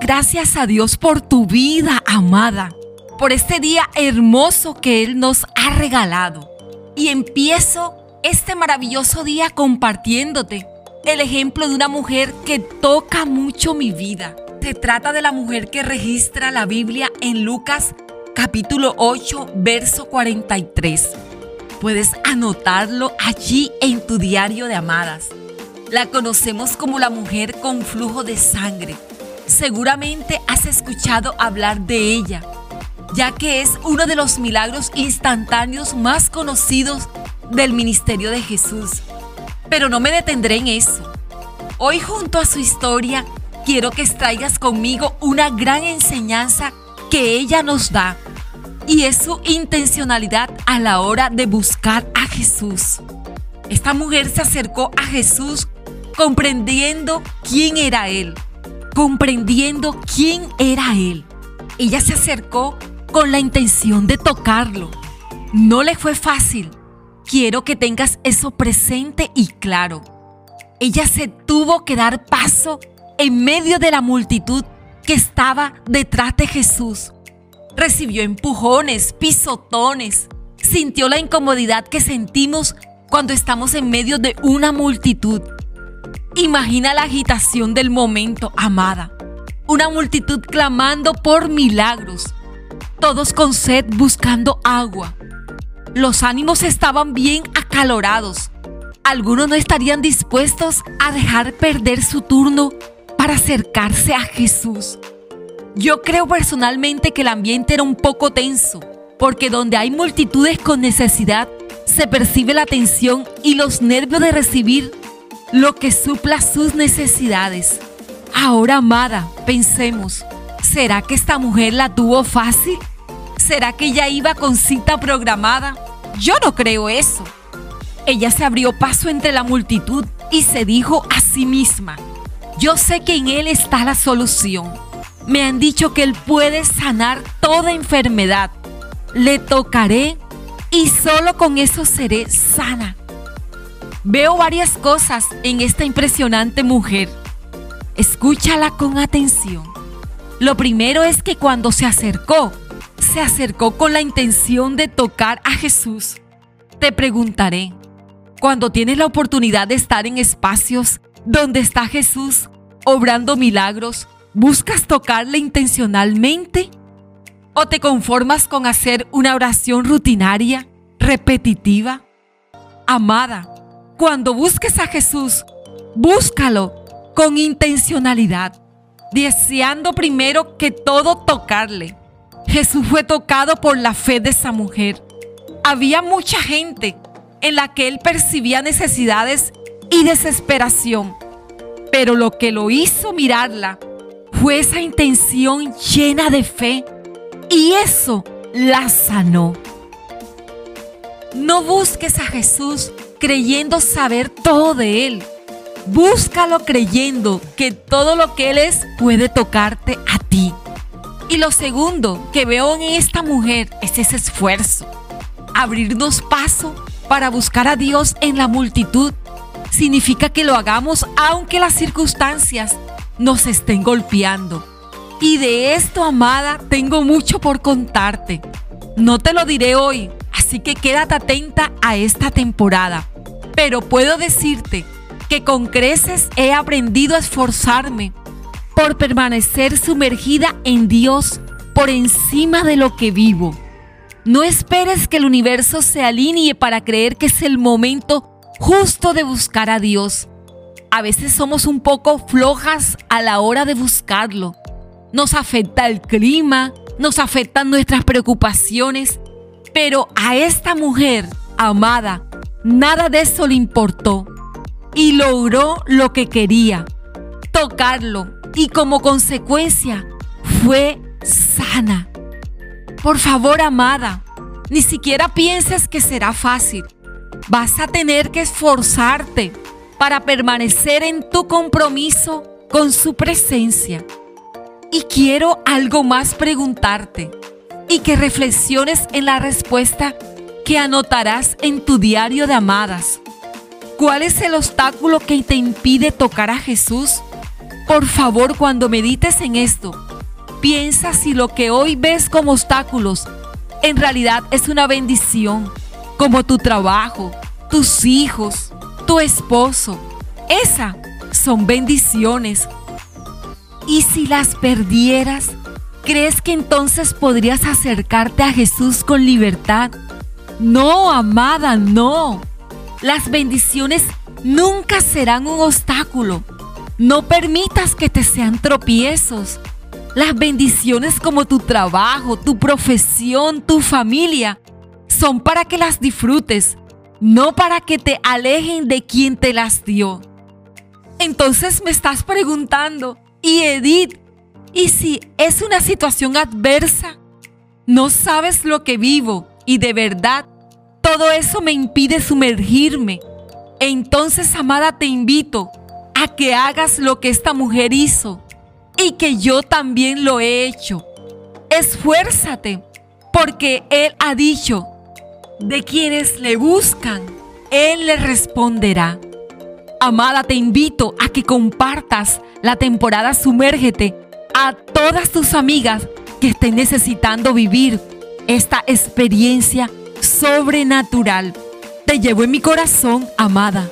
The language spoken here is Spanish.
gracias a Dios por tu vida, amada, por este día hermoso que Él nos ha regalado. Y empiezo este maravilloso día compartiéndote el ejemplo de una mujer que toca mucho mi vida. Se trata de la mujer que registra la Biblia en Lucas capítulo 8, verso 43. Puedes anotarlo allí en tu diario de amadas. La conocemos como la mujer con flujo de sangre. Seguramente has escuchado hablar de ella, ya que es uno de los milagros instantáneos más conocidos del ministerio de Jesús. Pero no me detendré en eso. Hoy junto a su historia quiero que extraigas conmigo una gran enseñanza que ella nos da y es su intencionalidad a la hora de buscar a Jesús. Esta mujer se acercó a Jesús comprendiendo quién era Él, comprendiendo quién era Él. Ella se acercó con la intención de tocarlo. No le fue fácil. Quiero que tengas eso presente y claro. Ella se tuvo que dar paso en medio de la multitud que estaba detrás de Jesús. Recibió empujones, pisotones, sintió la incomodidad que sentimos cuando estamos en medio de una multitud. Imagina la agitación del momento, amada. Una multitud clamando por milagros, todos con sed buscando agua. Los ánimos estaban bien acalorados. Algunos no estarían dispuestos a dejar perder su turno para acercarse a Jesús. Yo creo personalmente que el ambiente era un poco tenso, porque donde hay multitudes con necesidad, se percibe la tensión y los nervios de recibir lo que supla sus necesidades. Ahora, amada, pensemos, ¿será que esta mujer la tuvo fácil? ¿Será que ella iba con cita programada? Yo no creo eso. Ella se abrió paso entre la multitud y se dijo a sí misma, yo sé que en Él está la solución. Me han dicho que Él puede sanar toda enfermedad. Le tocaré y solo con eso seré sana. Veo varias cosas en esta impresionante mujer. Escúchala con atención. Lo primero es que cuando se acercó, se acercó con la intención de tocar a Jesús. Te preguntaré, cuando tienes la oportunidad de estar en espacios donde está Jesús obrando milagros, ¿buscas tocarle intencionalmente? ¿O te conformas con hacer una oración rutinaria, repetitiva? Amada, cuando busques a Jesús, búscalo con intencionalidad, deseando primero que todo tocarle. Jesús fue tocado por la fe de esa mujer. Había mucha gente en la que él percibía necesidades y desesperación. Pero lo que lo hizo mirarla fue esa intención llena de fe y eso la sanó. No busques a Jesús creyendo saber todo de Él. Búscalo creyendo que todo lo que Él es puede tocarte a ti. Y lo segundo que veo en esta mujer es ese esfuerzo. Abrirnos paso para buscar a Dios en la multitud significa que lo hagamos aunque las circunstancias nos estén golpeando. Y de esto, amada, tengo mucho por contarte. No te lo diré hoy, así que quédate atenta a esta temporada. Pero puedo decirte que con creces he aprendido a esforzarme por permanecer sumergida en Dios por encima de lo que vivo. No esperes que el universo se alinee para creer que es el momento justo de buscar a Dios. A veces somos un poco flojas a la hora de buscarlo. Nos afecta el clima, nos afectan nuestras preocupaciones, pero a esta mujer amada, nada de eso le importó y logró lo que quería, tocarlo y como consecuencia fue sana. Por favor, amada, ni siquiera pienses que será fácil vas a tener que esforzarte para permanecer en tu compromiso con su presencia. Y quiero algo más preguntarte y que reflexiones en la respuesta que anotarás en tu diario de amadas. ¿Cuál es el obstáculo que te impide tocar a Jesús? Por favor, cuando medites en esto, piensa si lo que hoy ves como obstáculos en realidad es una bendición, como tu trabajo, tus hijos, tu esposo. Esa son bendiciones. Y si las perdieras, ¿crees que entonces podrías acercarte a Jesús con libertad? No, amada, no. Las bendiciones nunca serán un obstáculo. No permitas que te sean tropiezos. Las bendiciones como tu trabajo, tu profesión, tu familia, son para que las disfrutes, no para que te alejen de quien te las dio. Entonces me estás preguntando, y Edith, ¿y si es una situación adversa? No sabes lo que vivo y de verdad todo eso me impide sumergirme. Entonces, amada, te invito a que hagas lo que esta mujer hizo y que yo también lo he hecho. Esfuérzate, porque Él ha dicho, de quienes le buscan, Él le responderá. Amada, te invito a que compartas la temporada Sumérgete a todas tus amigas que estén necesitando vivir esta experiencia sobrenatural. Te llevo en mi corazón, amada.